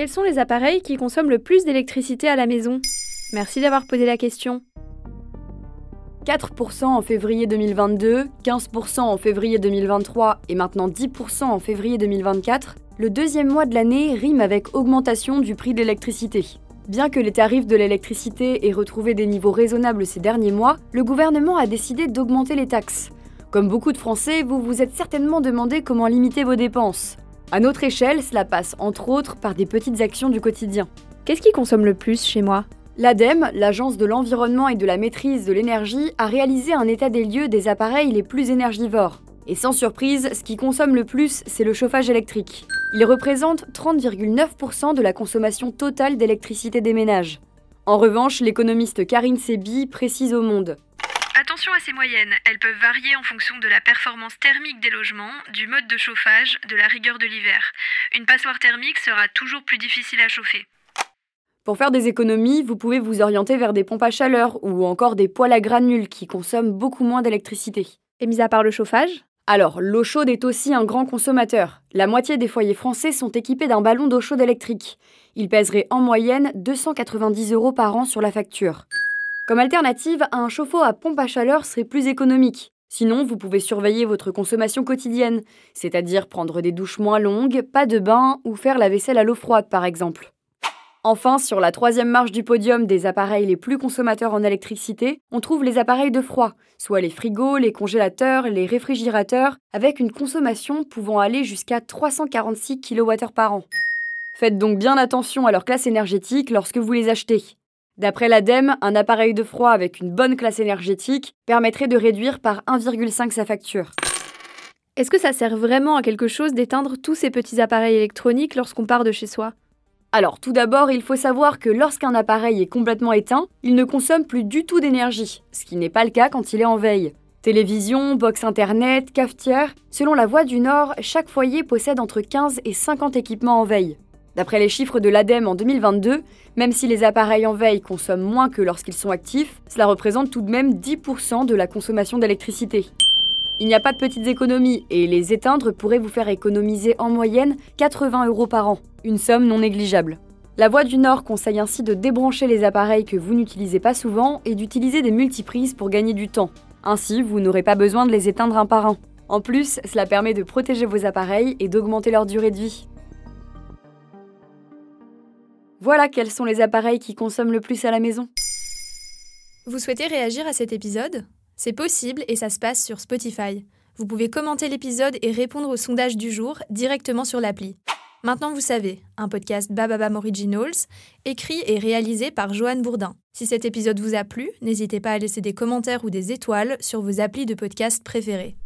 Quels sont les appareils qui consomment le plus d'électricité à la maison? Merci d'avoir posé la question. 4% en février 2022, 15% en février 2023 et maintenant 10% en février 2024, le deuxième mois de l'année rime avec augmentation du prix de l'électricité. Bien que les tarifs de l'électricité aient retrouvé des niveaux raisonnables ces derniers mois, le gouvernement a décidé d'augmenter les taxes. Comme beaucoup de Français, vous vous êtes certainement demandé comment limiter vos dépenses. À notre échelle, cela passe entre autres par des petites actions du quotidien. Qu'est-ce qui consomme le plus chez moi? L'ADEME, l'Agence de l'environnement et de la maîtrise de l'énergie, a réalisé un état des lieux des appareils les plus énergivores. Et sans surprise, ce qui consomme le plus, c'est le chauffage électrique. Il représente 30,9% de la consommation totale d'électricité des ménages. En revanche, l'économiste Karine Sebi précise au Monde Attention à ces moyennes, elles peuvent varier en fonction de la performance thermique des logements, du mode de chauffage, de la rigueur de l'hiver. Une passoire thermique sera toujours plus difficile à chauffer. Pour faire des économies, vous pouvez vous orienter vers des pompes à chaleur ou encore des poêles à granules qui consomment beaucoup moins d'électricité. Et mis à part le chauffage? Alors, l'eau chaude est aussi un grand consommateur. La moitié des foyers français sont équipés d'un ballon d'eau chaude électrique. Il pèserait en moyenne 290 euros par an sur la facture. Comme alternative, un chauffe-eau à pompe à chaleur serait plus économique. Sinon, vous pouvez surveiller votre consommation quotidienne, c'est-à-dire prendre des douches moins longues, pas de bain ou faire la vaisselle à l'eau froide par exemple. Enfin, sur la troisième marche du podium des appareils les plus consommateurs en électricité, on trouve les appareils de froid, soit les frigos, les congélateurs, les réfrigérateurs, avec une consommation pouvant aller jusqu'à 346 kWh par an. Faites donc bien attention à leur classe énergétique lorsque vous les achetez. D'après l'ADEME, un appareil de froid avec une bonne classe énergétique permettrait de réduire par 1,5 sa facture. Est-ce que ça sert vraiment à quelque chose d'éteindre tous ces petits appareils électroniques lorsqu'on part de chez soi? Alors tout d'abord, il faut savoir que lorsqu'un appareil est complètement éteint, il ne consomme plus du tout d'énergie, ce qui n'est pas le cas quand il est en veille. Télévision, box internet, cafetière, selon la Voix du Nord, chaque foyer possède entre 15 et 50 équipements en veille. D'après les chiffres de l'ADEME en 2022, même si les appareils en veille consomment moins que lorsqu'ils sont actifs, cela représente tout de même 10% de la consommation d'électricité. Il n'y a pas de petites économies et les éteindre pourraient vous faire économiser en moyenne 80 euros par an, une somme non négligeable. La Voix du Nord conseille ainsi de débrancher les appareils que vous n'utilisez pas souvent et d'utiliser des multiprises pour gagner du temps. Ainsi, vous n'aurez pas besoin de les éteindre un par un. En plus, cela permet de protéger vos appareils et d'augmenter leur durée de vie. Voilà quels sont les appareils qui consomment le plus à la maison. Vous souhaitez réagir à cet épisode? C'est possible et ça se passe sur Spotify. Vous pouvez commenter l'épisode et répondre au sondage du jour directement sur l'appli. Maintenant vous savez, un podcast Bababam Originals, écrit et réalisé par Joanne Bourdin. Si cet épisode vous a plu, n'hésitez pas à laisser des commentaires ou des étoiles sur vos applis de podcast préférés.